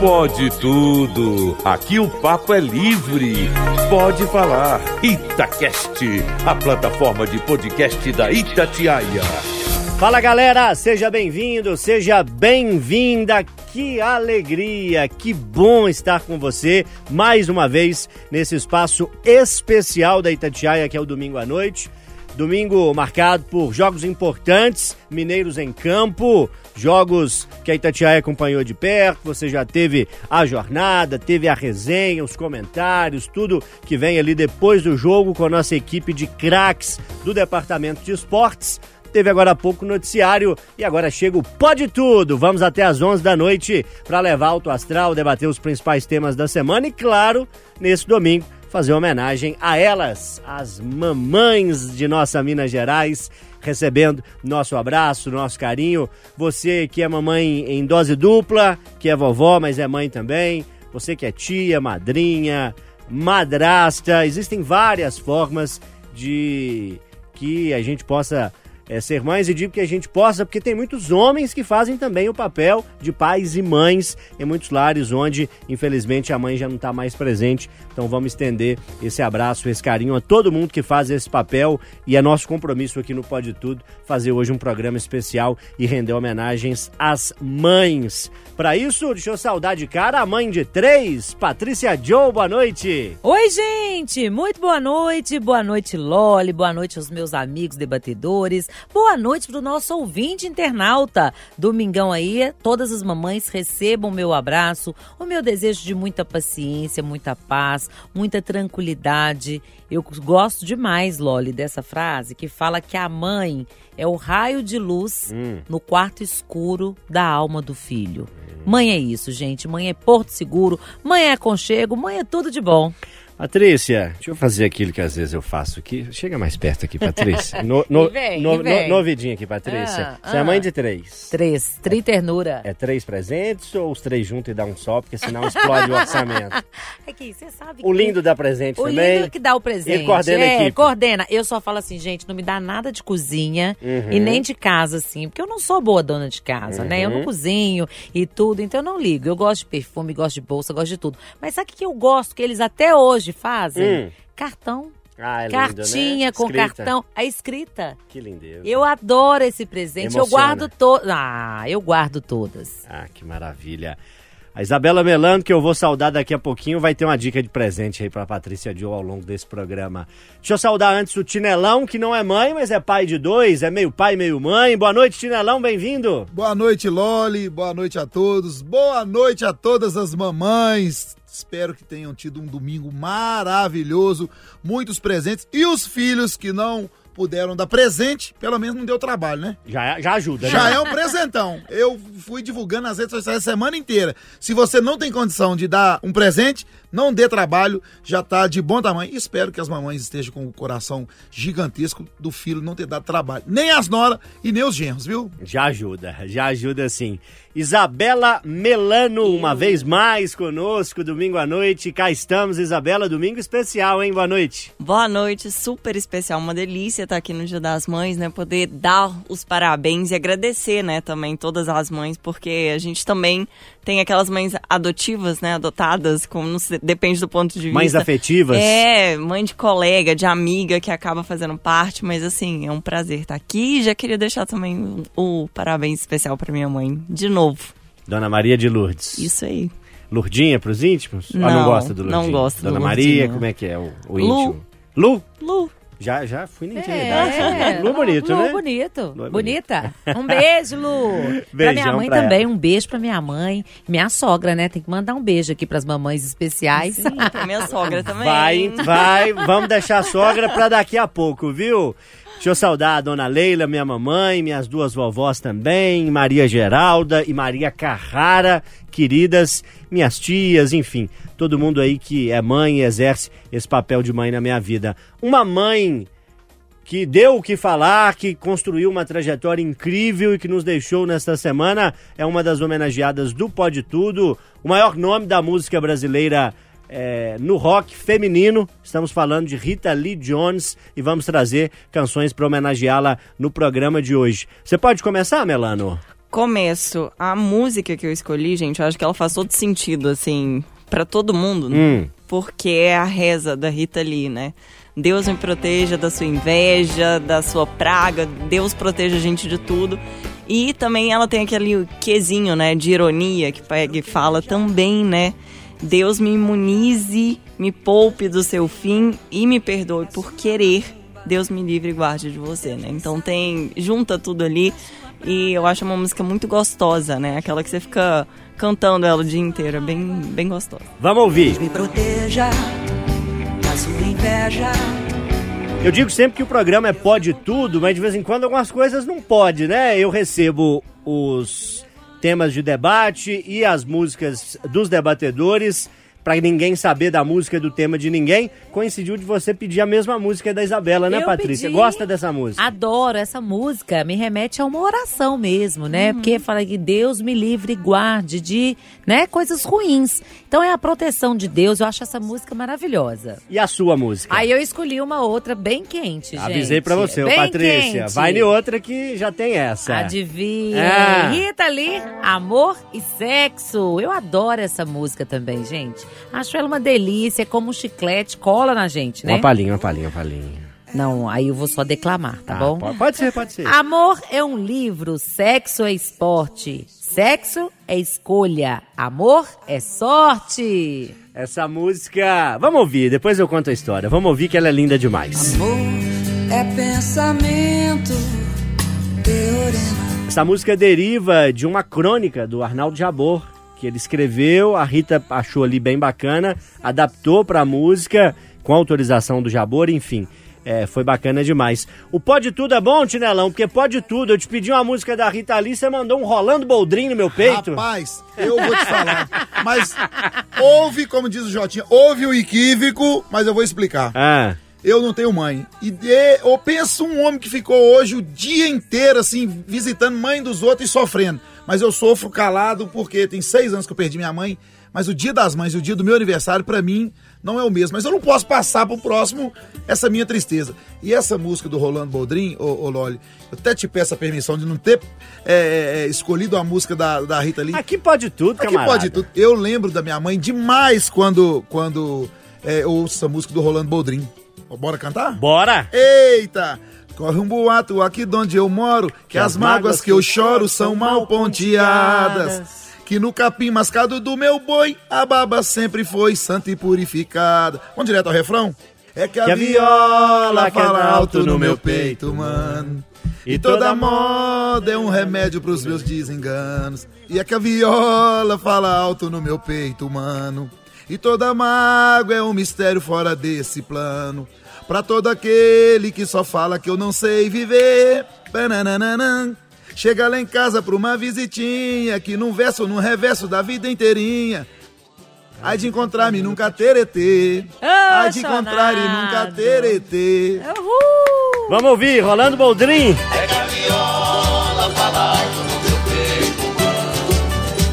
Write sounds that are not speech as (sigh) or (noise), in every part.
Pode tudo. Aqui o papo é livre. Pode falar. Itacast, a plataforma de podcast da Itatiaia. Fala galera, seja bem-vindo, seja bem-vinda. Que alegria, que bom estar com você mais uma vez nesse espaço especial da Itatiaia, que é o domingo à noite. Domingo marcado por jogos importantes, mineiros em campo, jogos que a Itatiaia acompanhou de perto. Você já teve a jornada, teve a resenha, os comentários, tudo que vem ali depois do jogo com a nossa equipe de craques do Departamento de Esportes. Teve agora há pouco noticiário e agora chega o Pode Tudo. Vamos até às 11 da noite para levar Alto Astral, debater os principais temas da semana e, claro, nesse domingo, fazer homenagem a elas, as mamães de nossa Minas Gerais, recebendo nosso abraço, nosso carinho. Você que é mamãe em dose dupla, que é vovó, mas é mãe também. Você que é tia, madrinha, madrasta. Existem várias formas de que a gente possa é, ser mães e digo que a gente possa, porque tem muitos homens que fazem também o papel de pais e mães em muitos lares onde, infelizmente, a mãe já não está mais presente. Então vamos estender esse abraço, esse carinho a todo mundo que faz esse papel e é nosso compromisso aqui no Pode Tudo fazer hoje um programa especial e render homenagens às mães. Para isso, deixa eu saudar de cara a mãe de três, Patrícia Joe, boa noite. Oi, gente, muito boa noite, boa noite, Loli, boa noite aos meus amigos debatedores, Boa noite para o nosso ouvinte internauta. Domingão aí, todas as mamães recebam meu abraço, o meu desejo de muita paciência, muita paz, muita tranquilidade. Eu gosto demais, Loli, dessa frase que fala que a mãe é o raio de luz hum. no quarto escuro da alma do filho. Mãe é isso, gente. Mãe é porto seguro, mãe é aconchego, mãe é tudo de bom. Patrícia, deixa eu fazer aquilo que às vezes eu faço aqui. Chega mais perto aqui, Patrícia. (laughs) No, no, vem, no, no, novidinho aqui, Patrícia. Ah, Você é ah. é mãe de três. Três. Tri ternura. É, é, três presentes ou os três juntos e dá um só, porque senão explode o orçamento? (laughs) Aqui, você sabe O lindo dá presente o também. O lindo que dá o presente. Ele coordena é, equipe. coordena. Eu só falo assim, gente, não me dá nada de cozinha uhum. e nem de casa, assim, porque eu não sou boa dona de casa, uhum. né? Eu não uhum. cozinho e tudo, então eu não ligo. Eu gosto de perfume, gosto de bolsa, gosto de tudo. Mas sabe o que eu gosto que eles até hoje fazem? Hum cartão. Ah, é lindo, Cartinha né? com cartão. A escrita. Que lindeza. Eu adoro esse presente. Emociona. Eu guardo todas. Ah, eu guardo todas. Ah, que maravilha. A Isabela Melano, que eu vou saudar daqui a pouquinho, vai ter uma dica de presente aí pra Patrícia Joe ao longo desse programa. Deixa eu saudar antes o Tinelão, que não é mãe, mas é pai de dois, é meio pai, meio mãe. Boa noite, Tinelão, bem-vindo. Boa noite, Loli. Boa noite a todos. Boa noite a todas as mamães. Espero que tenham tido um domingo maravilhoso, muitos presentes e os filhos que não puderam dar presente, pelo menos não deu trabalho, né? Já, já ajuda, né? Já é um presentão. Eu fui divulgando nas redes sociais a semana inteira. Se você não tem condição de dar um presente, não dê trabalho, já tá de bom tamanho. Espero que as mamães estejam com o coração gigantesco do filho não ter dado trabalho. Nem as noras e nem os genros, viu? Já ajuda, já ajuda sim. Isabela Melano, uma vez mais conosco, domingo à noite. Cá estamos, Isabela, domingo especial, hein? Boa noite. Boa noite, super especial, uma delícia estar aqui no Dia das Mães, né? Poder dar os parabéns e agradecer, né, também todas as mães, porque a gente também tem aquelas mães adotivas, né, adotadas, como se, depende do ponto de vista. Mães afetivas? É, mãe de colega, de amiga que acaba fazendo parte, mas assim, é um prazer estar aqui. Já queria deixar também o, o parabéns especial para minha mãe, de novo. Dona Maria de Lourdes. Isso aí. Lurdinha pros íntimos? Não, Ou não gosta do Lurdinha? Não gosto Dona do Maria, como é que é o, o íntimo? Lu. Lu. Já, já fui na intimidade. É, Lu bonito, Lu né? bonito. Lu é Bonita. Um beijo, Lu. Beijão (laughs) pra minha mãe pra também, ela. um beijo pra minha mãe. Minha sogra, né? Tem que mandar um beijo aqui pras mamães especiais. Sim, pra minha sogra (laughs) também. Vai, vai. Vamos deixar a sogra pra daqui a pouco, viu? Deixa eu saudar a dona Leila, minha mamãe, minhas duas vovós também, Maria Geralda e Maria Carrara, queridas, minhas tias, enfim, todo mundo aí que é mãe e exerce esse papel de mãe na minha vida. Uma mãe que deu o que falar, que construiu uma trajetória incrível e que nos deixou nesta semana, é uma das homenageadas do Pode Tudo, o maior nome da música brasileira é, no rock feminino. Estamos falando de Rita Lee Jones e vamos trazer canções para homenageá-la no programa de hoje. Você pode começar, Melano? Começo. A música que eu escolhi, gente, eu acho que ela faz todo sentido, assim, para todo mundo, né? Hum. porque é a reza da Rita Lee, né? Deus me proteja da sua inveja, da sua praga, Deus proteja a gente de tudo. E também ela tem aquele quesinho, né, de ironia que pega e fala também, né? Deus me imunize, me poupe do seu fim e me perdoe por querer. Deus me livre e guarde de você, né? Então tem junta tudo ali e eu acho uma música muito gostosa, né? Aquela que você fica cantando ela o dia inteiro, é bem bem gostosa. Vamos ouvir. me proteja da sua inveja. Eu digo sempre que o programa é pode tudo, mas de vez em quando algumas coisas não pode, né? Eu recebo os temas de debate e as músicas dos debatedores para ninguém saber da música do tema de ninguém. Coincidiu de você pedir a mesma música da Isabela, né, Eu Patrícia? pedi. Gosta dessa música? Adoro essa música, me remete a uma oração mesmo, né? Porque fala que Deus me livre e guarde de, né, coisas ruins. Então é a proteção de Deus, eu acho essa música maravilhosa. E a sua música? Aí eu escolhi uma outra bem quente, gente. Avisei pra você, bem Patrícia. quente. Vai em outra que já tem essa. Adivinha. Ah. Rita Lee, Amor e Sexo. Eu adoro essa música também, gente. Acho ela uma delícia, é como um chiclete, cola na gente, né? Uma palhinha, uma palhinha, uma palhinha. Não, aí eu vou só declamar, tá, Ah, bom? Pode ser, pode ser. Amor é um livro, sexo é esporte. Sexo é escolha, amor é sorte. Essa música. Vamos ouvir, depois eu conto a história. Vamos ouvir que ela é linda demais. Amor é pensamento, teorema. Essa música deriva de uma crônica do Arnaldo Jabor, que ele escreveu, a Rita achou ali bem bacana, adaptou pra música com autorização do Jabor, enfim. É, foi bacana demais. O Pode Tudo é bom, Tinelão? Porque pode tudo. Eu te pedi uma música da Rita Lee, você mandou um Rolando Boldrin no meu peito. Rapaz, eu vou te falar. Mas houve, como diz o Jotinha, houve o equívoco, mas eu vou explicar. Ah, Eu não tenho mãe. E de, eu penso um homem que ficou hoje o dia inteiro, assim, visitando mãe dos outros e sofrendo. Mas eu sofro calado porque tem seis anos que eu perdi minha mãe. Mas o dia das mães e o dia do meu aniversário, pra mim, não é o mesmo. Mas eu não posso passar pro próximo essa minha tristeza. E essa música do Rolando Boldrin, ô, ô Loli, eu até te peço a permissão de não ter é, é, escolhido a música da, da Rita Lee. aqui pode tudo, Aqui camarada. pode tudo. Eu lembro da minha mãe demais quando, quando é, eu ouço essa música do Rolando Boldrin. Bora cantar? Bora! Eita! Corre um boato aqui de onde eu moro, que, as mágoas que eu choro são mal ponteadas. Que no capim mascado do meu boi, a baba sempre foi santa e purificada. Vamos direto ao refrão? É que a, Que a viola fala alto no meu peito, mano. E E toda moda é um remédio pros meus desenganos. E é que a viola fala alto no meu peito, mano. E toda mágoa é um mistério fora desse plano. Pra todo aquele que só fala que eu não sei viver. Bananana. Chega lá em casa pra uma visitinha, que num verso ou num reverso da vida inteirinha. Ai de encontrar-me nunca teretê. Ah, Ai de encontrar e nunca teretê. Uhul! Vamos ouvir, Rolando Boldrin.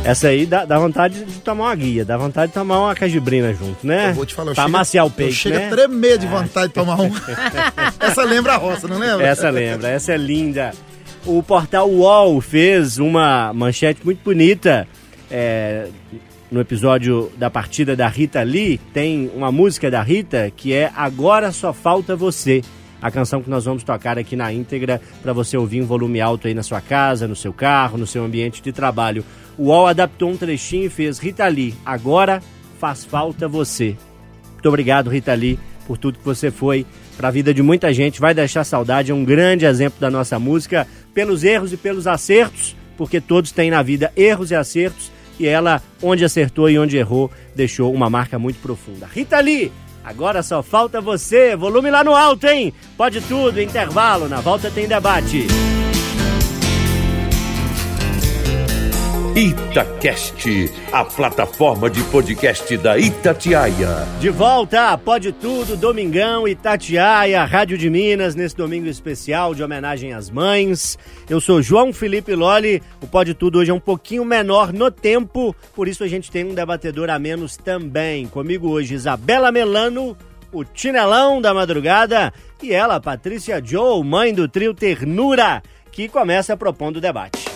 Essa aí dá, dá vontade de tomar uma guia, dá vontade de tomar uma cajibrina junto, né? Eu vou te falar, eu Pra amaciar o Eu peito, chego né? a tremer de vontade de tomar um. (laughs) Essa lembra a roça, não lembra? Essa lembra, essa é linda. O portal UOL fez uma manchete muito bonita é, no episódio da partida da Rita Lee. Tem uma música da Rita que é Agora Só Falta Você. A canção que nós vamos tocar aqui na íntegra para você ouvir em volume alto aí na sua casa, no seu carro, no seu ambiente de trabalho. O UOL adaptou um trechinho e fez Rita Lee, agora faz falta você. Muito obrigado, Rita Lee, por tudo que você foi para a vida de muita gente. Vai deixar saudade, é um grande exemplo da nossa música, pelos erros e pelos acertos, porque todos têm na vida erros e acertos, e ela, onde acertou e onde errou, deixou uma marca muito profunda. Rita Lee, agora só falta você. Volume lá no alto, hein? Pode tudo, intervalo, na volta tem debate. Itacast, a plataforma de podcast da Itatiaia. De volta, pode tudo, Domingão, Itatiaia, Rádio de Minas, nesse domingo especial de homenagem às mães. Eu sou João Felipe Loli, o Pode Tudo hoje é um pouquinho menor no tempo, por isso a gente tem um debatedor a menos também. Comigo hoje, Isabela Melano, o Tinelão da Madrugada, e ela, Patrícia Joe, mãe do trio Ternura, que começa propondo o debate.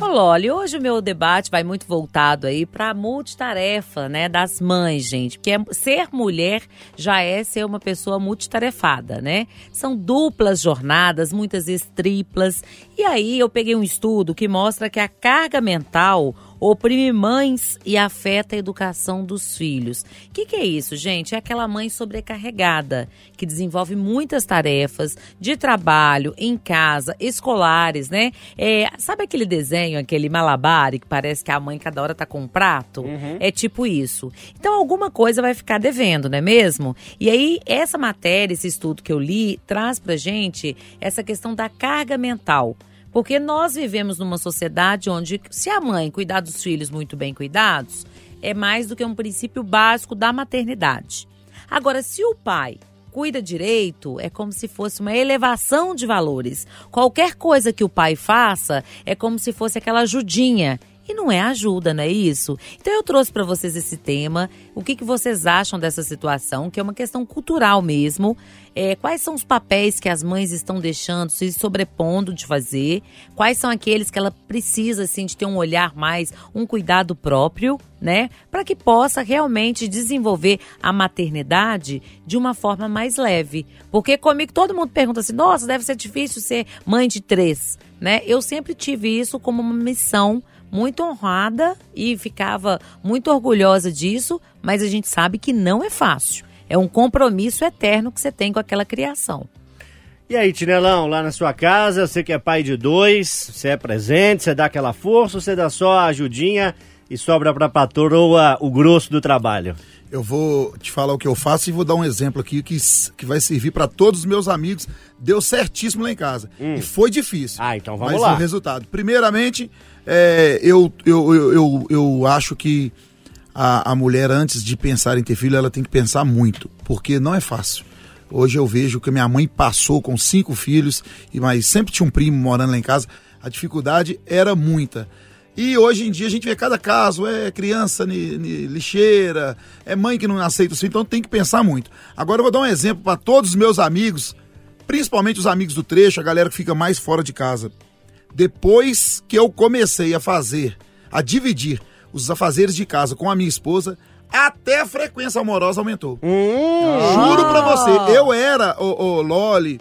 Ô Loli, hoje o meu debate vai muito voltado aí para a multitarefa, né, das mães, gente. Porque ser mulher já é ser uma pessoa multitarefada, né? São duplas jornadas, muitas vezes triplas. E aí eu peguei um estudo que mostra que a carga mental oprime mães e afeta a educação dos filhos. O que, que é isso, gente? É aquela mãe sobrecarregada, que desenvolve muitas tarefas de trabalho, em casa, escolares, né? É, sabe aquele desenho, aquele malabare, que parece que a mãe cada hora tá com um prato? É tipo isso. Então alguma coisa vai ficar devendo, não é mesmo? E aí, essa matéria, esse estudo que eu li, traz pra gente essa questão da carga mental. Porque nós vivemos numa sociedade onde, se a mãe cuidar dos filhos muito bem cuidados, é mais do que um princípio básico da maternidade. Agora, se o pai cuida direito, é como se fosse uma elevação de valores. Qualquer coisa que o pai faça é como se fosse aquela ajudinha. E não é ajuda, não é isso? Então eu trouxe para vocês esse tema. O que, que vocês acham dessa situação, que é uma questão cultural mesmo. É, quais são os papéis que as mães estão deixando, se sobrepondo de fazer? Quais são aqueles que ela precisa, assim, de ter um olhar mais, um cuidado próprio, né? Para que possa realmente desenvolver a maternidade de uma forma mais leve. Porque comigo todo mundo pergunta assim, nossa, deve ser difícil ser mãe de três, né? Eu sempre tive isso como uma missão muito honrada e ficava muito orgulhosa disso, mas a gente sabe que não é fácil. É um compromisso eterno que você tem com aquela criação. E aí, Tinelão, lá na sua casa, você que é pai de dois, você é presente, você dá aquela força, ou você dá só a ajudinha e sobra pra patroa o grosso do trabalho? Eu vou te falar o que eu faço e vou dar um exemplo aqui que, que vai servir para todos os meus amigos. Deu certíssimo lá em casa. E foi difícil. Ah, então vamos mas lá. o resultado. Primeiramente, é, eu, eu, eu, eu, acho que a, a mulher, antes de pensar em ter filho, ela tem que pensar muito, porque não é fácil. Hoje eu vejo que minha mãe passou com cinco filhos, e mas sempre tinha um primo morando lá em casa. A dificuldade era muita. E hoje em dia a gente vê cada caso, é criança ni, ni- lixeira, é mãe que não aceita os então tem que pensar muito. Agora eu vou dar um exemplo para todos os meus amigos, principalmente os amigos do trecho, a galera que fica mais fora de casa. Depois que eu comecei a fazer, a dividir os afazeres de casa com a minha esposa, até a frequência amorosa aumentou. Juro pra você, eu era, o, Loli,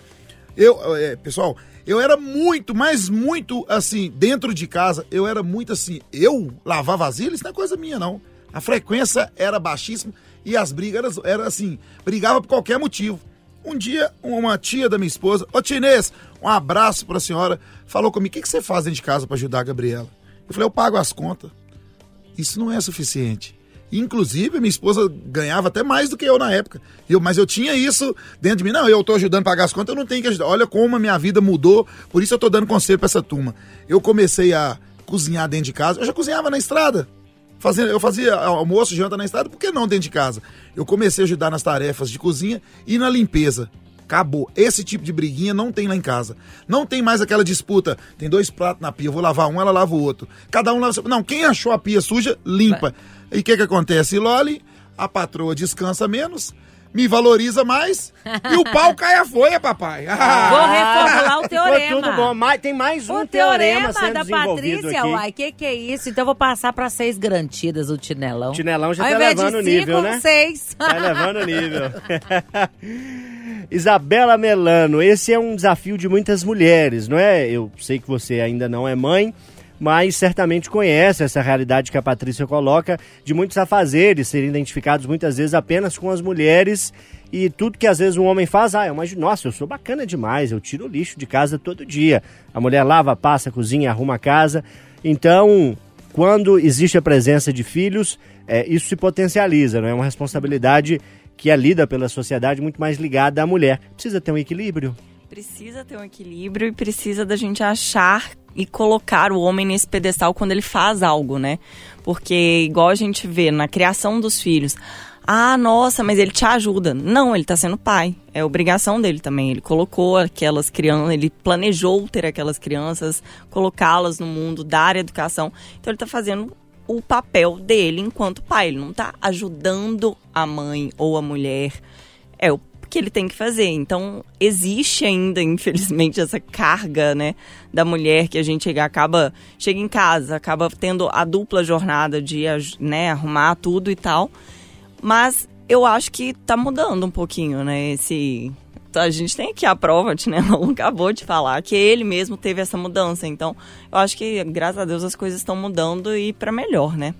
eu, é, pessoal, eu era muito, mas muito assim, dentro de casa, eu era muito assim, eu lavar vasilha, isso não é coisa minha, não. A frequência era baixíssima e as brigas eram, eram assim, brigava por qualquer motivo. Um dia, uma tia da minha esposa, ô Tinês, um abraço pra senhora, falou comigo, o que, que você faz dentro de casa pra ajudar a Gabriela? Eu falei, eu pago as contas. Isso não é suficiente. Inclusive, minha esposa ganhava até mais do que eu na época. Eu, mas eu tinha isso dentro de mim. Não, eu tô ajudando a pagar as contas, eu não tenho que ajudar. Olha como a minha vida mudou. Por isso eu tô dando conselho pra essa turma. Eu comecei a cozinhar dentro de casa. Eu já cozinhava na estrada. Fazendo, eu fazia almoço, janta na estrada, por que não dentro de casa? Eu comecei a ajudar nas tarefas de cozinha e na limpeza. Acabou. Esse tipo de briguinha não tem lá em casa. Não tem mais aquela disputa. Tem dois pratos na pia, eu vou lavar um, ela lava o outro. Cada um lava. Não, quem achou a pia suja, limpa. E o que, que acontece? Loli, a patroa descansa menos, me valoriza mais (laughs) e o pau cai a folha, papai. Vou o Ficou teorema. tudo bom. Mas tem mais um O teorema, teorema sendo da Patrícia, aqui. uai, que que é isso? Então eu vou passar para seis garantidas o Tinelão. O Tinelão já Ao tá invés (laughs) levando o nível, né? seis. Vai levando o nível. Isabela Melano, esse é um desafio de muitas mulheres, não é? Eu sei que você ainda não é mãe, mas certamente conhece essa realidade que a Patrícia coloca de muitos afazeres serem identificados muitas vezes apenas com as mulheres e tudo que às vezes um homem faz, ah, eu imagino, nossa, eu sou bacana demais, eu tiro o lixo de casa todo dia. A mulher lava, passa, cozinha, arruma a casa. Então, quando existe a presença de filhos, é, isso se potencializa, não é uma responsabilidade que é lida pela sociedade muito mais ligada à mulher. Precisa ter um equilíbrio. Precisa ter um equilíbrio e precisa da gente achar e colocar o homem nesse pedestal quando ele faz algo, né? Porque, igual a gente vê na criação dos filhos, ah, nossa, mas ele te ajuda. Não, ele tá sendo pai. É obrigação dele também. Ele colocou aquelas crianças, ele planejou ter aquelas crianças, colocá-las no mundo, dar educação. Então ele tá fazendo o papel dele enquanto pai. Ele não tá ajudando a mãe ou a mulher. É o que ele tem que fazer. Então, existe ainda, (laughs) infelizmente, essa carga, né, da mulher que a gente acaba, chega em casa, acaba tendo a dupla jornada de, né, arrumar tudo e tal. Mas eu acho que tá mudando um pouquinho, né, esse... A gente tem aqui a prova, né? (laughs) Não acabou de falar que ele mesmo teve essa mudança. Então, eu acho que, graças a Deus, as coisas estão mudando e para melhor, né?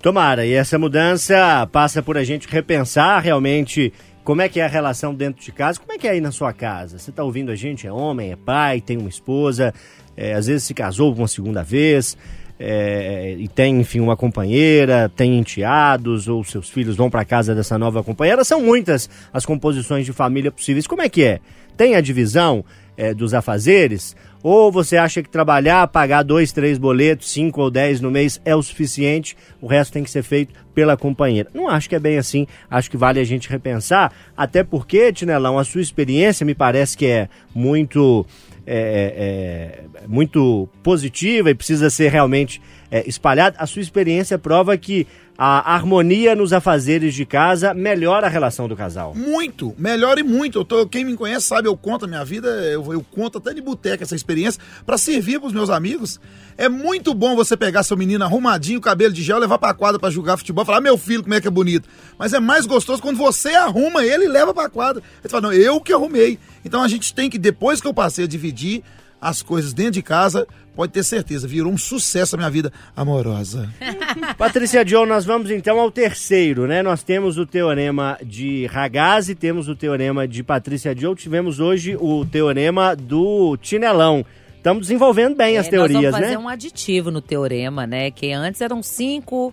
Tomara, e essa mudança passa por a gente repensar realmente como é que é a relação dentro de casa? Como é que é aí na sua casa? Você está ouvindo a gente? É homem, é pai, tem uma esposa, é, às vezes se casou uma segunda vez é, e tem, enfim, uma companheira, tem enteados ou seus filhos vão para casa dessa nova companheira. São muitas as composições de família possíveis. Como é que é? Tem a divisão é, dos afazeres? Ou você acha que trabalhar, pagar dois, três boletos, cinco ou dez no mês é o suficiente, o resto tem que ser feito pela companheira? Não acho que é bem assim, acho que vale a gente repensar, até porque, Tinelão, a sua experiência me parece que é muito, é, é, é muito positiva e precisa ser realmente é, espalhada. A sua experiência prova que a harmonia nos afazeres de casa melhora a relação do casal. Muito, melhora e muito. Eu tô, quem me conhece sabe, eu conto a minha vida, eu, eu conto até de boteca essa experiência para servir pros meus amigos. É muito bom você pegar seu menino arrumadinho, cabelo de gel, levar pra quadra para jogar futebol, falar, meu filho, como é que é bonito. Mas é mais gostoso quando você arruma ele e leva pra quadra. Ele fala, não, eu que arrumei. Então a gente tem que, depois que eu passei a dividir as coisas dentro de casa, pode ter certeza, virou um sucesso a minha vida amorosa. (laughs) Patrícia Joe, nós vamos então ao terceiro, né? Nós temos o teorema de Ragazzi, temos o teorema de Patrícia Joe, tivemos hoje o teorema do Tinelão. Estamos desenvolvendo bem é, as teorias, nós vamos né? fazer um aditivo no teorema, né? Que antes eram cinco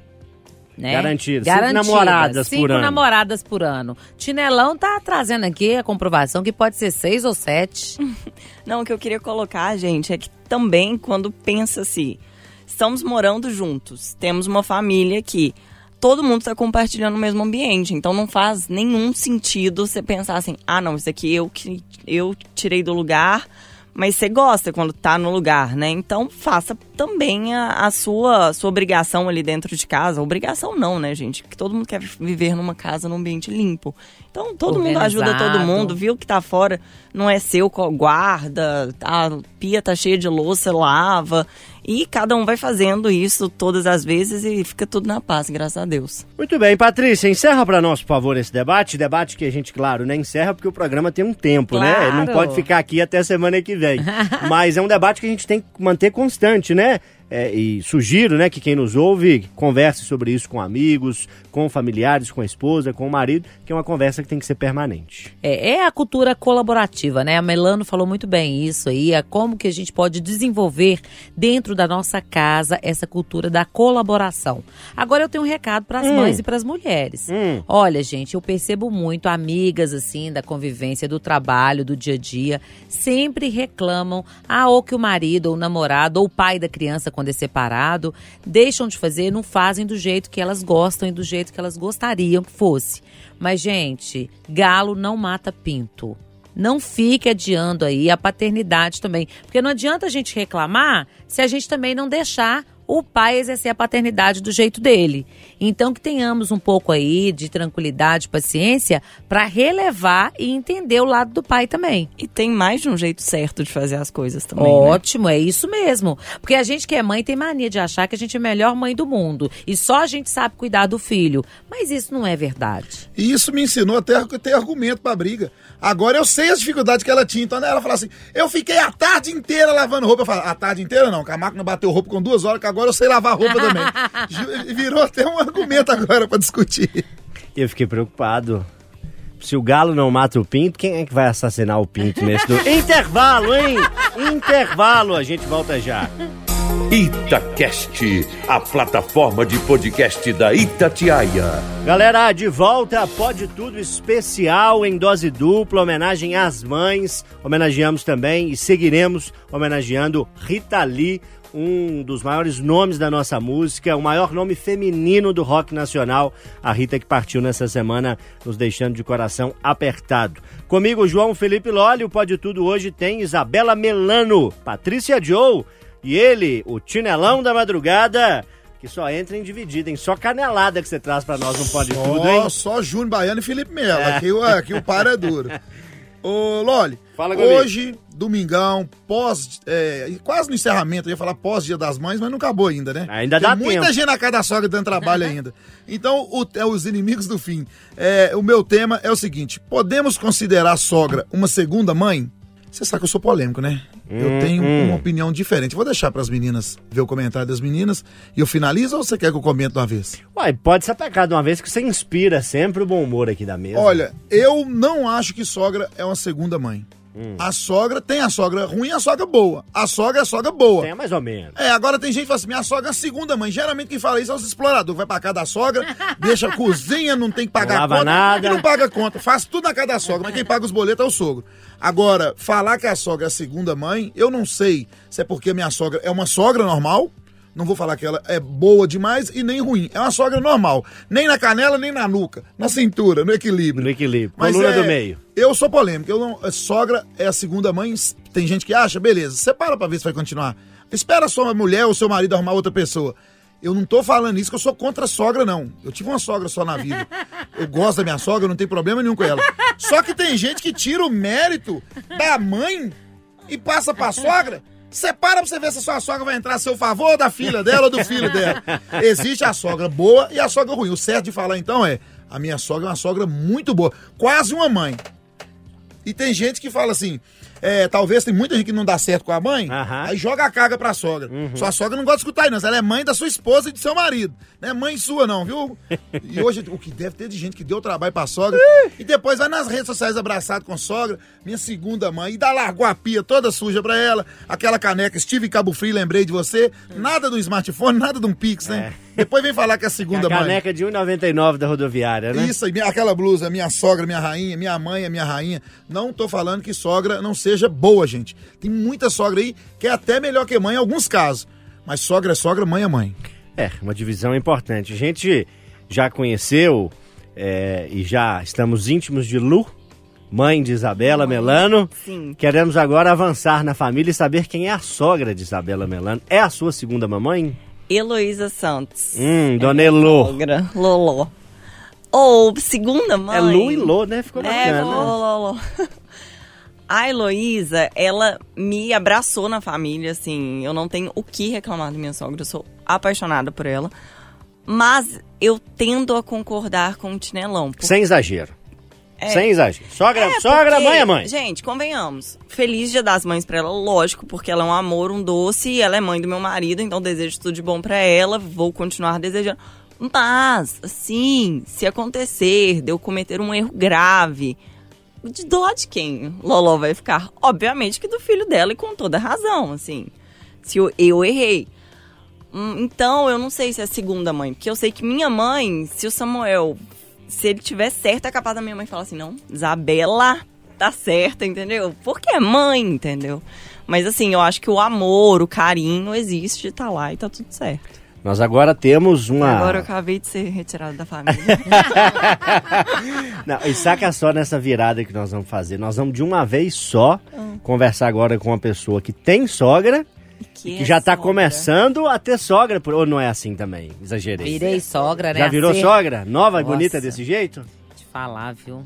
né? Garantido. Cinco namoradas cinco por ano. namoradas por ano. Tinelão tá trazendo aqui a comprovação que pode ser seis ou sete. (laughs) Não, o que eu queria colocar, gente, é que também quando pensa-se, estamos morando juntos, temos uma família aqui, todo mundo está compartilhando o mesmo ambiente, então não faz nenhum sentido você pensar assim, ah não, isso aqui eu, eu tirei do lugar, mas você gosta quando tá no lugar, né? Então faça também a, a, sua, sua obrigação ali dentro de casa. Obrigação não, né, gente? Porque todo mundo quer viver numa casa, num ambiente limpo. Então todo Organizado. mundo ajuda todo mundo, viu que tá fora, não é seu, guarda, a pia tá cheia de louça, lava. E cada um vai fazendo isso todas as vezes e fica tudo na paz, graças a Deus. Muito bem, Patrícia, encerra para nós, por favor, esse debate. Debate que a gente, claro, né, encerra porque o programa tem um tempo, claro. né? Não pode ficar aqui até semana que vem. (laughs) Mas é um debate que a gente tem que manter constante, né? É, e sugiro né, que quem nos ouve converse sobre isso com amigos, com familiares, com a esposa, com o marido, que é uma conversa que tem que ser permanente. É, é a cultura colaborativa, né? A Melano falou muito bem isso aí, é como que a gente pode desenvolver dentro da nossa casa essa cultura da colaboração. Agora eu tenho um recado para as hum. mães e para as mulheres. Hum. Olha, gente, eu percebo muito amigas assim da convivência, do trabalho, do dia a dia, sempre reclamam, ah, ou que o marido, ou o namorado, ou o pai da criança quando é separado, deixam de fazer, não fazem do jeito que elas gostam e do jeito que elas gostariam que fosse. Mas, gente, galo não mata pinto. Não fique adiando aí a paternidade também. Porque não adianta a gente reclamar se a gente também não deixar o pai exercer a paternidade do jeito dele. Então que tenhamos um pouco aí de tranquilidade, paciência para relevar e entender o lado do pai também. E tem mais de um jeito certo de fazer as coisas também. Né? Ótimo, né? é isso mesmo. Porque a gente que é mãe tem mania de achar que a gente é a melhor mãe do mundo e só a gente sabe cuidar do filho. Mas isso não é verdade. E isso me ensinou até a ter argumento para briga. Agora eu sei as dificuldades que ela tinha. Então ela fala assim: eu fiquei a tarde inteira lavando roupa. Eu falo, a tarde inteira não, que a máquina bateu roupa com duas horas, que agora eu sei lavar roupa também. (laughs) Virou até um argumento agora para discutir. Eu fiquei preocupado. Se o galo não mata o pinto, quem é que vai assassinar o pinto nesse do... (laughs) Intervalo, hein? Intervalo, a gente volta já. Itacast, a plataforma de podcast da Itatiaia. Galera, de volta, pode tudo especial em dose dupla, homenagem às mães. Homenageamos também e seguiremos homenageando Rita Lee, um dos maiores nomes da nossa música, o maior nome feminino do rock nacional, a Rita que partiu nessa semana, nos deixando de coração apertado. Comigo, João Felipe Lolli, o Pode Tudo hoje tem Isabela Melano, Patrícia Joe e ele, o Tinelão da Madrugada, que só entra em dividida, hein? Só canelada que você traz pra nós, não pode Só, tudo, hein? só Júnior Baiano e Felipe Melo. Aqui, o- aqui o par é duro. (laughs) Ô, Loli, Fala hoje, domingão, pós. é, quase no encerramento, eu ia falar pós-dia das mães, mas não acabou ainda, né? Ainda Tem dá muita tempo. gente na casa da sogra dando trabalho ainda. Então, o- é os inimigos do fim. É, o meu tema é o seguinte: podemos considerar a sogra uma segunda mãe? Você sabe que eu sou polêmico, né? eu Hum, tenho hum. uma opinião diferente. Vou deixar para as meninas ver o comentário das meninas e eu finalizo ou você quer que eu comente de uma vez? Uai, pode se atacar de uma vez que você inspira sempre o bom humor aqui da mesa. Olha, eu não acho que sogra é uma segunda mãe. Hum. A sogra tem a sogra ruim e a sogra boa. A sogra é a sogra boa. Tem mais ou menos. É, agora tem gente que fala assim, minha sogra é a segunda mãe. Geralmente quem fala isso é os exploradores. Vai pra casa da sogra, (laughs) deixa a cozinha, não tem que pagar Não lava conta. nada. E não paga conta. Faz tudo na casa da sogra, mas quem paga os boletos é o sogro. Agora, falar que a sogra é a segunda mãe, eu não sei se é porque minha sogra é uma sogra normal. Não vou falar que ela é boa demais e nem ruim. É uma sogra normal. Nem na canela, nem na nuca. Na cintura, no equilíbrio. No equilíbrio. Mas Coluna é, do meio. Eu sou polêmico. Eu não, a sogra é a segunda mãe. Tem gente que acha, beleza. Separa pra ver se vai continuar. Espera a sua mulher ou seu marido arrumar outra pessoa. Eu não tô falando isso que eu sou contra a sogra, não. Eu tive uma sogra só na vida. Eu gosto da minha sogra, não tenho problema nenhum com ela. Só que tem gente que tira o mérito da mãe e passa pra sogra. Separa pra você ver se a sua sogra vai entrar a seu favor da filha dela ou do filho dela. Existe a sogra boa e a sogra ruim. O certo de falar então é: a minha sogra é uma sogra muito boa, quase uma mãe. E tem gente que fala assim, é, talvez tem muita gente que não dá certo com a mãe, Aham. aí joga a carga pra sogra. Sua sogra não gosta de escutar isso, ela é mãe da sua esposa e do seu marido. Não é mãe sua não, viu? E hoje, o que deve ter de gente que deu trabalho pra sogra, e depois vai nas redes sociais abraçado com sogra, minha segunda mãe, e dá largou a pia toda suja pra ela, aquela caneca, Steve Cabo Frio, lembrei de você, nada do smartphone, nada de um Pix, né? Depois vem falar que é a segunda a mãe. caneca de 1,99 da rodoviária, né? Isso aí, minha- aquela blusa, minha sogra, minha rainha, minha mãe é minha rainha. Não tô falando que sogra não seja boa, gente. Tem muita sogra aí que é até melhor que mãe em alguns casos. Mas sogra é sogra, mãe é mãe. É, uma divisão importante. A gente já conheceu é, e já estamos íntimos de Lu, mãe de Isabela Melano. Sim. Queremos agora avançar na família e saber quem é a sogra de Isabela Melano. É a sua segunda mamãe? Heloísa Santos. Hum, dona Elô. Sogra, Loló. Ou segunda mãe. É Lu e Lô, né? Ficou É, bacana. Loló. (laughs) A Heloísa, ela me abraçou na família, assim. Eu não tenho o que reclamar da minha sogra. Eu sou apaixonada por ela. Mas eu tendo a concordar com o Tinelão. porque- Sem exagero. É. Sem exagero. Sogra, É, sogra porque, mãe é mãe. Gente, convenhamos. Feliz Dia das Mães pra ela, lógico, porque ela é um amor, um doce, e ela é mãe do meu marido, então desejo tudo de bom pra ela, vou continuar desejando. Mas, assim, se acontecer de eu cometer um erro grave, de do lado de quem Loló vai ficar? Obviamente que do filho dela e com toda razão, assim. Se eu, eu errei. Hum, Então, eu não sei se é a segunda mãe, porque eu sei que minha mãe, se o Samuel, se ele tiver certo, é capaz da minha mãe falar assim, não, Isabela tá certa, entendeu? Porque é mãe, entendeu? Mas assim, eu acho que o amor, o carinho existe, tá lá e tá tudo certo. Nós agora temos uma. Agora eu acabei de ser retirado da família. (laughs) Não, e saca só nessa virada que nós vamos fazer. Nós vamos de uma vez só Ah. conversar agora com uma pessoa que tem sogra e que é já tá sogra. começando a ter sogra. por- Ou não é assim também? Exagerei. Virei sogra, né? Já virou Assim, sogra? Nova e bonita desse jeito? Te falar, viu?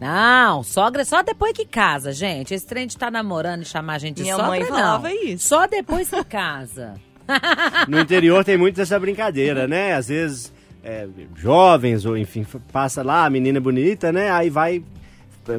Não, sogra é só depois que casa, gente. Esse trem de estar namorando e chamar a gente de Minha sogra, mãe não. falava isso. Só depois que casa. (laughs) No interior tem muito essa brincadeira, né? Às vezes, é, jovens, ou enfim, passa lá, a menina bonita, né? Aí vai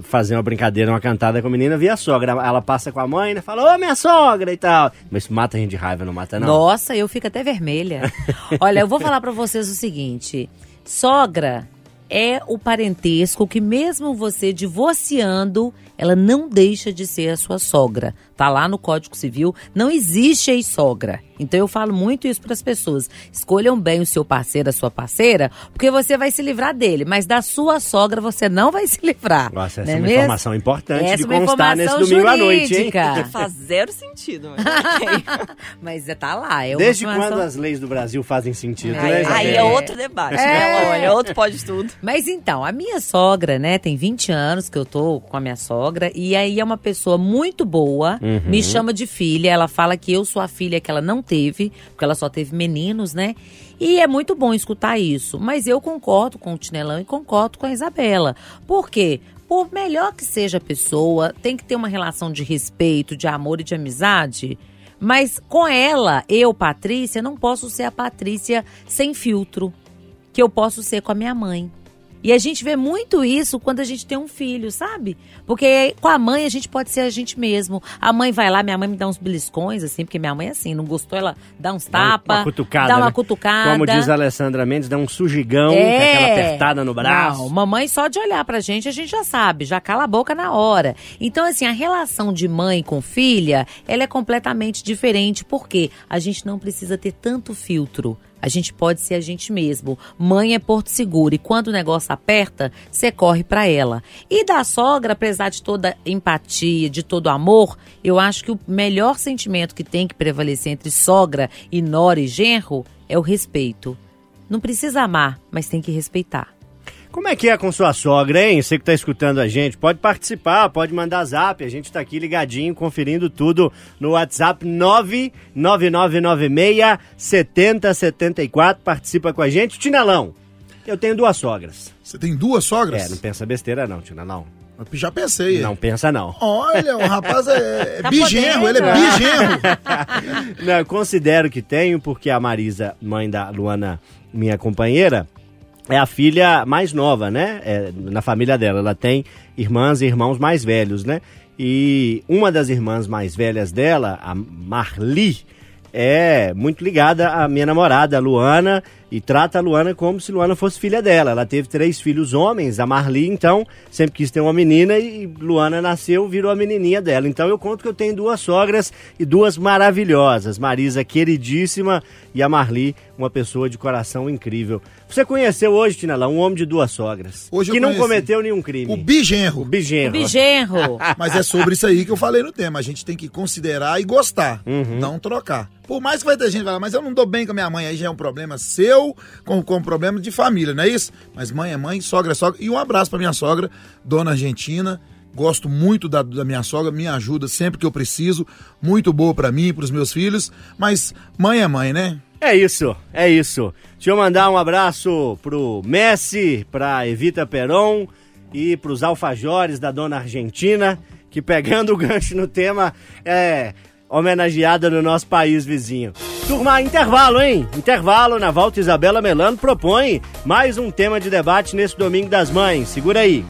fazer uma brincadeira, uma cantada com a menina, via a sogra. Ela passa com a mãe, né? Fala, ô minha sogra e tal. Mas isso mata a gente de raiva, não mata não? Nossa, eu fico até vermelha. (laughs) Olha, eu vou falar pra vocês o seguinte: sogra é o parentesco que, mesmo você divorciando, ela não deixa de ser a sua sogra. Tá lá no Código Civil, não existe ex-sogra. Então eu falo muito isso para as pessoas. Escolham bem o seu parceiro, a sua parceira, porque você vai se livrar dele, mas da sua sogra você não vai se livrar. Nossa, essa não é uma mesmo? informação importante Essa de é uma constar nesse domingo à noite, hein? jurídica. Faz zero sentido, mas ok. (laughs) Mas é, tá lá. É uma Desde informação- quando as leis do Brasil fazem sentido, É, né, Aí é outro debate, É. né? Olha, outro pode tudo. Mas então, a minha sogra, né, tem 20 anos que eu tô com a minha sogra, e aí é uma pessoa muito boa, Uhum. me chama de filha, ela fala que eu sou a filha que ela não teve, porque ela só teve meninos, né? E é muito bom escutar isso, mas eu concordo com o Tinelão e concordo com a Isabela. Por quê? Por melhor que seja a pessoa, tem que ter uma relação de respeito, de amor e de amizade. Mas com ela, eu, Patrícia, não posso ser a Patrícia sem filtro que eu posso ser com a minha mãe. E a gente vê muito isso quando a gente tem um filho, sabe? Porque com a mãe a gente pode ser a gente mesmo. A mãe vai lá, minha mãe me dá uns beliscões, assim, porque minha mãe é assim, não gostou, ela dá uns Dá uma tapas, cutucada, dá uma né? cutucada. Como diz a Alessandra Mendes, dá um sujigão, É. aquela apertada no braço. Não, mamãe só de olhar pra gente, a gente já sabe, já cala a boca na hora. Então, assim, a relação de mãe com filha, ela é completamente diferente, porque a gente não precisa ter tanto filtro. A gente pode ser a gente mesmo. Mãe é porto seguro e quando o negócio aperta, você corre pra ela. E da sogra, apesar de toda empatia, de todo amor, eu acho que o melhor sentimento que tem que prevalecer entre sogra e nora e genro é o respeito. Não precisa amar, mas tem que respeitar. Como é que é com sua sogra, hein? Você que tá escutando a gente, pode participar, pode mandar zap. A gente tá aqui ligadinho, conferindo tudo no WhatsApp 99996 7074. Participa com a gente. Tinelão, eu tenho duas sogras. Você tem duas sogras? É, não pensa besteira não, Tinelão. Eu Já pensei. Não pensa não. Olha, o rapaz é, é (laughs) Tá bigenro, podendo. ele é bigenro. Não, eu considero que tenho, porque a Marisa, mãe da Luana, minha companheira, é a filha mais nova, né? É, na família dela. Ela tem irmãs e irmãos mais velhos, né? E uma das irmãs mais velhas dela, a Marli, é muito ligada à minha namorada, a Luana, e trata a Luana como se Luana fosse filha dela. Ela teve três filhos homens, a Marli, então, sempre quis ter uma menina e Luana nasceu, virou a menininha dela. Então eu conto que eu tenho duas sogras e duas maravilhosas. Marisa, queridíssima, e a Marli, uma pessoa de coração incrível. Você conheceu hoje, Tinela, um homem de duas sogras. Hoje eu que não cometeu nenhum crime. O bigenro. O bigenro. Bigenro. (laughs) Mas é sobre isso aí que eu falei no tema. A gente tem que considerar e gostar, Uhum. não trocar. Por mais que vai ter gente que fala, mas eu não dou bem com a minha mãe, aí já é um problema seu, com, com um problema de família, não é isso? Mas mãe é mãe, sogra é sogra. E um abraço pra minha sogra, dona Argentina. Gosto muito da, da minha sogra, me ajuda sempre que eu preciso. Muito boa pra mim, pros meus filhos. Mas mãe é mãe, né? É isso, é isso. Deixa eu mandar um abraço pro Messi, pra Evita Peron e pros alfajores da dona Argentina, que pegando o gancho no tema é homenageada no nosso país vizinho. Turma, intervalo, hein? Intervalo, na volta Isabela Melano propõe mais um tema de debate nesse Domingo das Mães. Segura aí.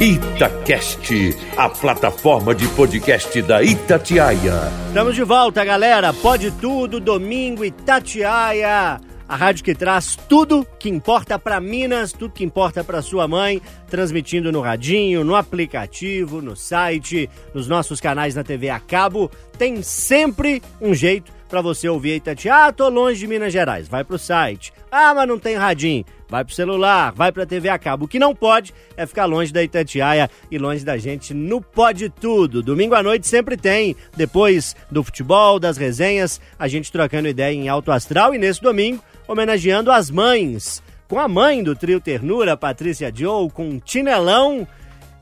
Itacast, a plataforma de podcast da Itatiaia. Estamos de volta, galera. Pode tudo, domingo Itatiaia. A rádio que traz tudo que importa para Minas, tudo que importa para sua mãe, transmitindo no radinho, no aplicativo, no site, nos nossos canais na TV a cabo. Tem sempre um jeito para você ouvir a Itatiaia. Ah, tô longe de Minas Gerais. Vai pro site. Ah, mas não tem radinho. Vai pro celular, vai pra TV a cabo. O que não pode é ficar longe da Itatiaia e longe da gente no Pode Tudo. Domingo à noite sempre tem. Depois do futebol, das resenhas, a gente trocando ideia em alto astral. E nesse domingo, homenageando as mães. Com a mãe do trio Ternura, Patrícia Joe, com um Tinelão.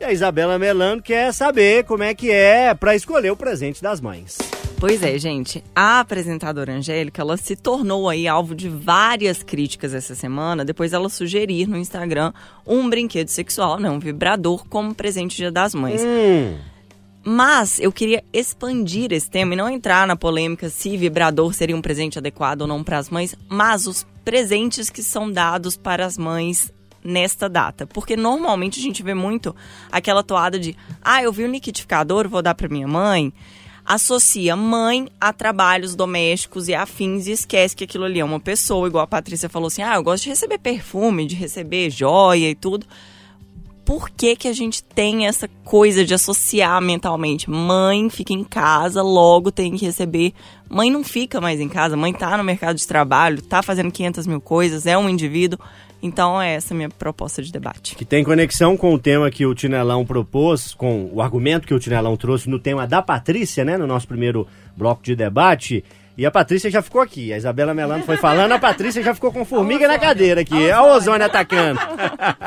E a Isabela Melano quer saber como é que é pra escolher o presente das mães. Pois é, gente. A apresentadora Angélica, ela se tornou aí alvo de várias críticas essa semana, depois ela sugerir no Instagram um brinquedo sexual, né, um vibrador, como presente Dia das Mães. Hum, Mas eu queria expandir esse tema e não entrar na polêmica se vibrador seria um presente adequado ou não para as mães, mas os presentes que são dados para as mães nesta data. Porque normalmente a gente vê muito aquela toada de: ah, eu vi um liquidificador, vou dar para minha mãe. Associa mãe a trabalhos domésticos e afins e esquece que aquilo ali é uma pessoa, igual a Patrícia falou assim: ah, eu gosto de receber perfume, de receber joia e tudo por que, que a gente tem essa coisa de associar mentalmente? Mãe fica em casa, logo tem que receber. Mãe não fica mais em casa, mãe tá no mercado de trabalho, tá fazendo 500 mil coisas, é um indivíduo. Então é essa minha proposta de debate. que tem conexão com o tema que o Tinelão propôs, com o argumento que o Tinelão trouxe no tema da Patrícia, né, no nosso primeiro bloco de debate. E a Patrícia já ficou aqui. A Isabela Melano foi falando, a Patrícia já ficou com formiga na cadeira aqui. Olha o ozônio atacando.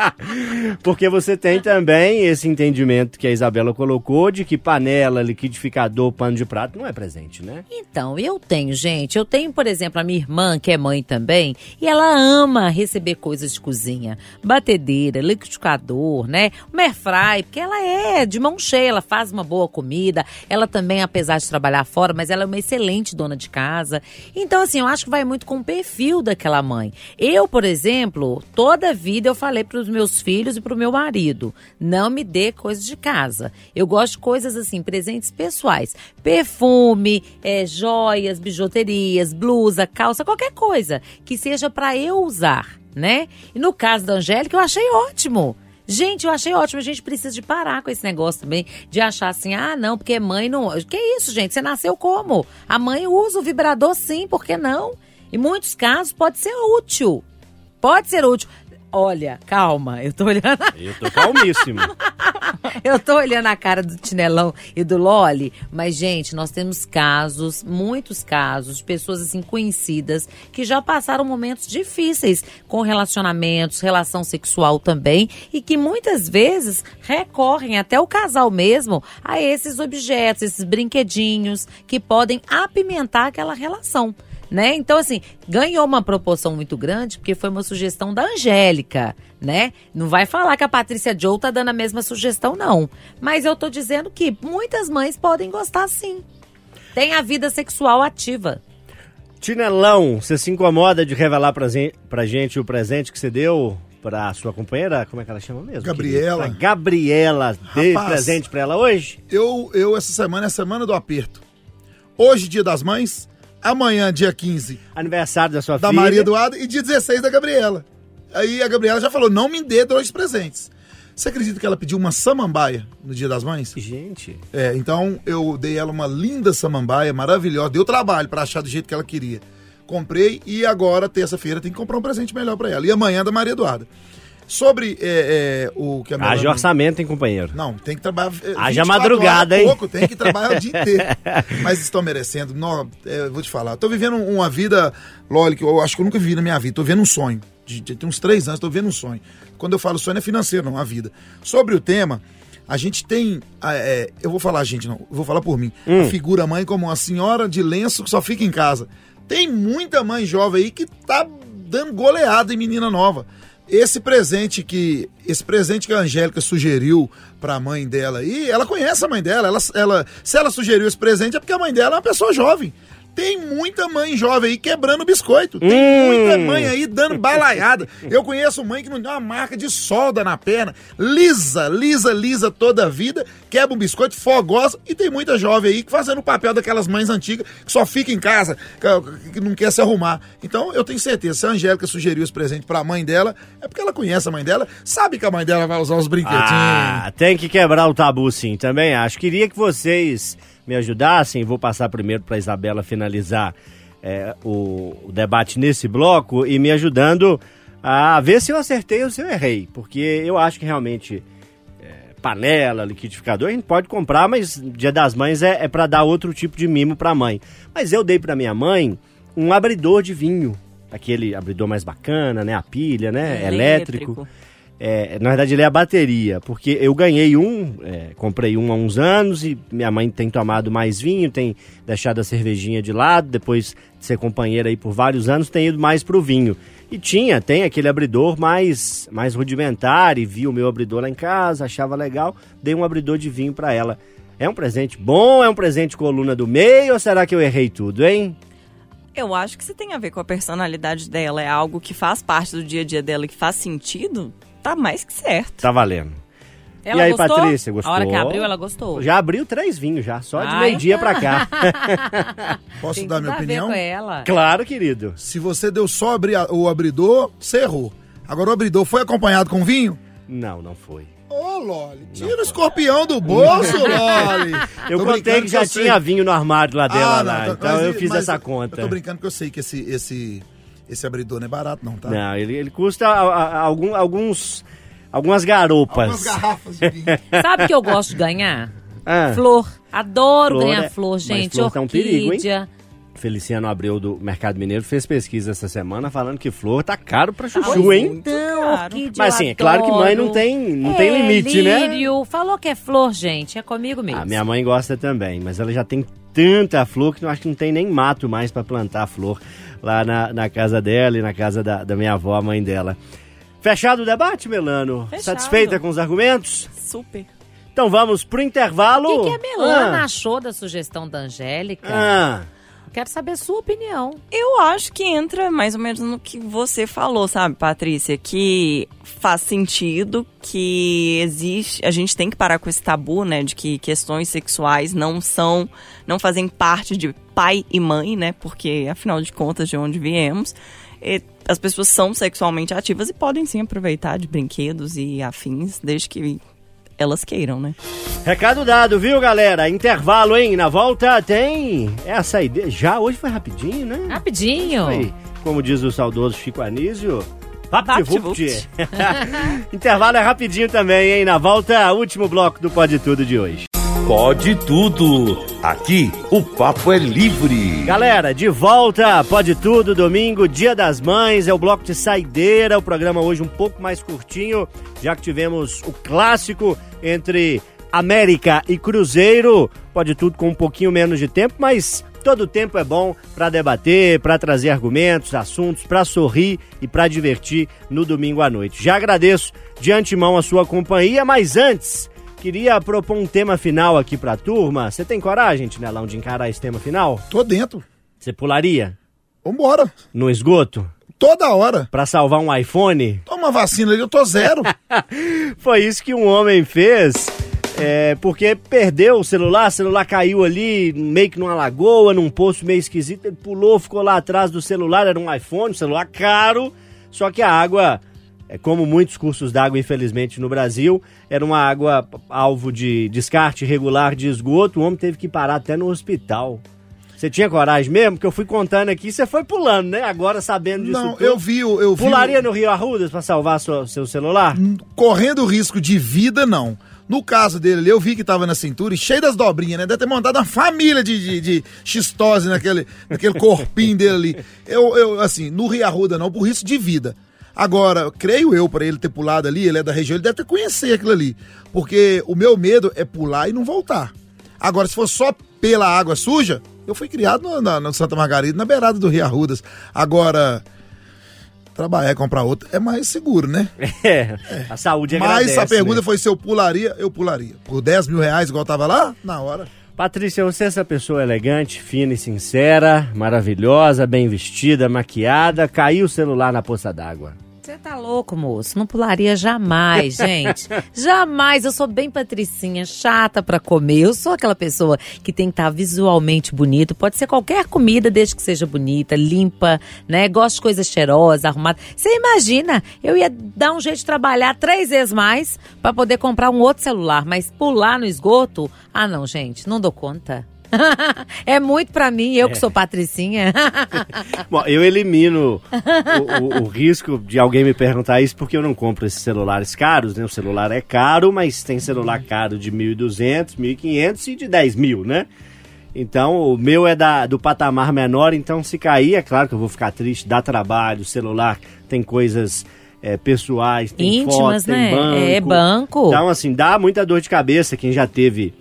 (laughs) Porque você tem também esse entendimento que a Isabela colocou de que panela, liquidificador, pano de prato não é presente, né? Então, eu tenho, gente. Eu tenho, por exemplo, a minha irmã, que é mãe também, e ela ama receber coisas de cozinha. Batedeira, liquidificador, né? Uma airfry, porque ela é de mão cheia, ela faz uma boa comida. Ela também, apesar de trabalhar fora, mas ela é uma excelente dona de casa. Então, assim, eu acho que vai muito com o perfil daquela mãe. Eu, por exemplo, toda vida eu falei para os meus filhos e para o meu marido: não me dê coisas de casa. Eu gosto de coisas assim, presentes pessoais. Perfume, é, joias, bijuterias, blusa, calça, qualquer coisa que seja para eu usar, né? E no caso da Angélica, eu achei ótimo. Gente, eu achei ótimo. A gente precisa de parar com esse negócio também, de achar assim, ah, não, porque mãe não. Que isso, gente? Você nasceu como? A mãe usa o vibrador sim, por que não? Em muitos casos pode ser útil. Pode ser útil. Olha, calma, eu tô olhando. Eu tô calmíssimo. (laughs) eu tô olhando a cara do Tinelão e do Loli, mas, gente, nós temos casos, muitos casos, de pessoas assim conhecidas que já passaram momentos difíceis com relacionamentos, relação sexual também, e que muitas vezes recorrem até o casal mesmo a esses objetos, esses brinquedinhos que podem apimentar aquela relação né? Então, assim, ganhou uma proporção muito grande porque foi uma sugestão da Angélica, né? Não vai falar que a Patrícia Joe tá dando a mesma sugestão, não. Mas eu tô dizendo que muitas mães podem gostar sim. Tem a vida sexual ativa. Tinelão, você se incomoda de revelar pra, pra gente o presente que você deu pra sua companheira? Como é que ela chama mesmo? Gabriela. Gabriela, dê presente pra ela hoje? Eu, eu, essa semana é a semana do aperto. Hoje, dia das mães, Amanhã, dia 15. Aniversário da sua da filha. Da Maria Eduarda. E dia 16 da Gabriela. Aí a Gabriela já falou: não me dê dois presentes. Você acredita que ela pediu uma samambaia no Dia das Mães? Gente. É, então eu dei ela uma linda samambaia, maravilhosa. Deu trabalho para achar do jeito que ela queria. Comprei e agora, terça-feira, tem que comprar um presente melhor para ela. E amanhã da Maria Eduarda. Sobre é, é, o que a Haja Melanie... orçamento, hein, companheiro? Não, tem que trabalhar. É, Haja madrugada, hein? pouco, tem que trabalhar o dia inteiro. (laughs) Mas estão merecendo. Não, é, vou te falar. Tô vivendo uma vida, Loli, que eu acho que eu nunca vivi na minha vida. Tô vivendo um sonho. De, de, tem uns três anos, tô vivendo um sonho. Quando eu falo sonho, é financeiro, não a vida. Sobre o tema, a gente tem. É, eu vou falar, gente, não, vou falar por mim. Hum. A figura mãe como uma senhora de lenço que só fica em casa. Tem muita mãe jovem aí que tá dando goleada em menina nova. Esse presente que esse presente que a Angélica sugeriu para a mãe dela aí, ela conhece a mãe dela, ela, ela, se ela sugeriu esse presente é porque a mãe dela é uma pessoa jovem. Tem muita mãe jovem aí quebrando biscoito. Tem hum. muita mãe aí dando balaiada. Eu conheço mãe que não tem uma marca de solda na perna. Lisa, lisa, lisa toda a vida. Quebra um biscoito, fogosa. E tem muita jovem aí fazendo o papel daquelas mães antigas que só fica em casa, que não quer se arrumar. Então eu tenho certeza, se a Angélica sugeriu esse presente para a mãe dela, é porque ela conhece a mãe dela, sabe que a mãe dela vai usar os brinquedinhos. Ah, tem que quebrar o tabu sim, também acho. Queria que vocês me ajudassem. Vou passar primeiro para a Isabela finalizar é, o, o, debate nesse bloco e me ajudando a ver se eu acertei ou se eu errei. Porque eu acho que realmente é, panela, liquidificador, a gente pode comprar, mas Dia das Mães é, é para dar outro tipo de mimo para a mãe. Mas eu dei para minha mãe um abridor de vinho. Aquele abridor mais bacana, né? A pilha, né? Elétrico. elétrico. É, na verdade, ele é a bateria, porque eu ganhei um, é, comprei um há uns anos e minha mãe tem tomado mais vinho, tem deixado a cervejinha de lado, depois de ser companheira aí por vários anos, tem ido mais pro vinho. E tinha, tem aquele abridor mais, mais rudimentar e vi o meu abridor lá em casa, achava legal, dei um abridor de vinho para ela. É um presente bom, é um presente coluna do meio ou será que eu errei tudo, hein? Eu acho que se tem a ver com a personalidade dela, é algo que faz parte do dia a dia dela, que faz sentido, tá mais que certo. Tá valendo. Ela e aí, gostou? Patrícia, gostou? A hora que abriu, ela gostou. Já abriu três vinhos já, só de meio-dia pra cá. (laughs) Posso Tem dar minha opinião? Claro, querido. Se você deu só abri o abridor, você errou. Agora o abridor foi acompanhado com vinho? Não, não foi. Ô, oh, Loli, tira o escorpião do bolso, (laughs) Loli. Eu tô contei que já que tinha sei. vinho no armário lá dela, ah, não, lá, então mas, eu fiz essa conta. Eu tô brincando que eu sei que esse, esse, esse abridor não é barato não, tá? Não, ele, ele custa a, a, algum, alguns Algumas garopas. Algumas garrafas de vinho. (laughs) Sabe que eu gosto de ganhar? Ah. Flor. Adoro flor ganhar é... flor, gente. Mas flor tá um perigo, hein? Feliciano Abreu do Mercado Mineiro fez pesquisa essa semana falando que flor tá caro pra chuchu, hein? Então, orquídea Mas assim, é claro que mãe não tem, não É, tem limite, né? lírio. Falou que é flor, gente. É comigo mesmo. A minha mãe gosta também, mas ela já tem tanta flor que eu acho que não tem nem mato mais pra plantar flor lá na, na casa dela e na casa da, da minha avó, a mãe dela. Fechado o debate, Melano? Fechado. Satisfeita com os argumentos? Super. Então vamos pro intervalo. O que, que a Melana Ah, achou da sugestão da Angélica? ah, Quero saber a sua opinião. Eu acho que entra mais ou menos no que você falou, sabe, Patrícia? Que faz sentido que existe. A gente tem que parar com esse tabu, né? De que questões sexuais não são. não fazem parte de pai e mãe, né? Porque, afinal de contas, de onde viemos. e as pessoas são sexualmente ativas e podem sim aproveitar de brinquedos e afins, desde que elas queiram, né? recado dado, viu, galera? Intervalo, hein? Na volta tem essa ideia. Já hoje foi rapidinho, né? Rapidinho. Foi, como diz o saudoso Chico Anísio. (laughs) (laughs) Intervalo é rapidinho também, hein? Na volta, último bloco do Pode Tudo de hoje. Pode tudo. Aqui o papo é livre. Galera, de volta, pode tudo, domingo, dia das mães, é o bloco de saideira, o programa hoje um pouco mais curtinho, já que tivemos o clássico entre América e Cruzeiro, pode tudo com um pouquinho menos de tempo, mas todo tempo é bom para debater, para trazer argumentos, assuntos, para sorrir e para divertir no domingo à noite. Já agradeço de antemão a sua companhia, mas antes queria propor um tema final aqui pra turma. Você tem coragem, Tinelão, de encarar esse tema final? Tô dentro. Você pularia Vambora. no esgoto Toda hora. pra salvar um iPhone? Toma vacina ali, eu tô zero. (laughs) Foi isso que um homem fez. É, porque perdeu o celular, o celular caiu ali, meio que numa lagoa, num poço meio esquisito. Ele pulou, ficou lá atrás do celular, era um iPhone, um celular caro. Só que a água, é, como muitos cursos d'água, infelizmente, no Brasil, era uma água alvo de descarte irregular de esgoto. O homem teve que parar até no hospital. Você tinha coragem mesmo? Porque eu fui contando aqui, você foi pulando, né? Agora sabendo disso Não, tudo. eu vi, o- eu vi. o- Pularia no Rio Arrudas pra salvar sua- seu celular? correndo risco de vida, não. No caso dele ali, eu vi que tava na cintura e cheio das dobrinhas, né? Deve ter montado uma família de, de, de xistose naquele, naquele corpinho dele ali. Eu, eu, assim, no Rio Arruda não, por risco de vida. Agora, creio eu, para ele ter pulado ali, ele é da região, ele deve ter conhecer aquilo ali. Porque o meu medo é pular e não voltar. Agora, se for só pela água suja, eu fui criado no, na- no Santa Margarida, na beirada do Rio Arrudas. Agora, trabalhar e comprar outro é mais seguro, né? (laughs) É, a saúde Mas agradece, a pergunta né? foi se eu pularia, eu pularia. Por 10 mil reais, igual tava lá, na hora. Patrícia, você é essa pessoa elegante, fina e sincera, maravilhosa, bem vestida, maquiada, caiu o celular na poça d'água. Você tá louco, moço? Não pularia jamais, (laughs) gente. jamais. Eu sou bem patricinha, chata pra comer. Eu sou aquela pessoa que tem que estar visualmente bonito. Pode ser qualquer comida, desde que seja bonita, limpa, né? Gosto de coisas cheirosas, arrumadas. Você imagina, eu ia dar um jeito de trabalhar três vezes mais pra poder comprar um outro celular, mas pular no esgoto? Ah, não, gente, não dou conta. (laughs) é muito pra mim, eu que sou patricinha. (laughs) Bom, eu elimino o, o- o risco de alguém me perguntar isso porque eu não compro esses celulares caros, né? O celular é caro, mas tem celular caro de 1.200, 1.500 e de 10 mil, né? Então, o meu é da, do patamar menor, então se cair, é claro que eu vou ficar triste, dá trabalho, o celular tem coisas é, pessoais, tem Íntimas, foto, tem né? banco. É, banco. Então, assim, dá muita dor de cabeça quem já teve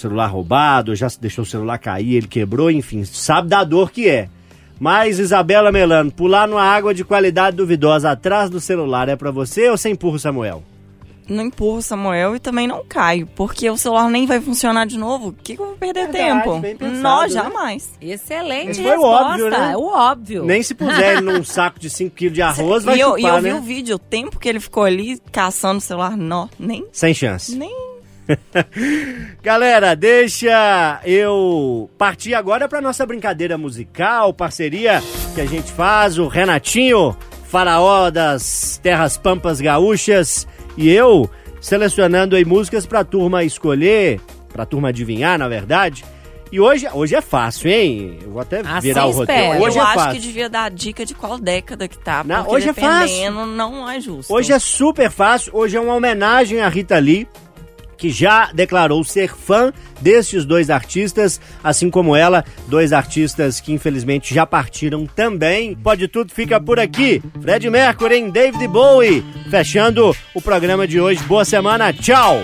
celular roubado, já deixou o celular cair, ele quebrou, enfim, sabe da dor que é. Mas, Isabela Melano, pular numa água de qualidade duvidosa atrás do celular é pra você ou você empurra o Samuel? Não empurro o Samuel e também não caio, porque o celular nem vai funcionar de novo. O que, que eu vou perder Verdade, tempo? pensado, Não, né? jamais. Excelente Foi o resposta. óbvio, né? O óbvio. Nem se puser ele num saco de 5 kg de arroz, vai e eu, e chupar, eu vi né? o vídeo, o tempo que ele ficou ali caçando o celular, não, nem, Sem chance. nem (laughs) Galera, deixa eu partir agora para nossa brincadeira musical, parceria que a gente faz, o Renatinho, faraó das terras pampas gaúchas, e eu selecionando aí músicas pra turma escolher, pra turma adivinhar, na verdade. E hoje, hoje é fácil, hein? Eu vou até Assim virar o roteiro. espero. Hoje eu é acho fácil. que devia dar dica de qual década que tá, Não, hoje é fácil. não é justo. Hoje é super fácil. Hoje é uma homenagem à Rita Lee, que já declarou ser fã destes dois artistas, assim como ela, dois artistas que infelizmente já partiram também. Pode tudo fica por aqui. Fred Mercury em David Bowie, fechando o programa de hoje. Boa semana, tchau.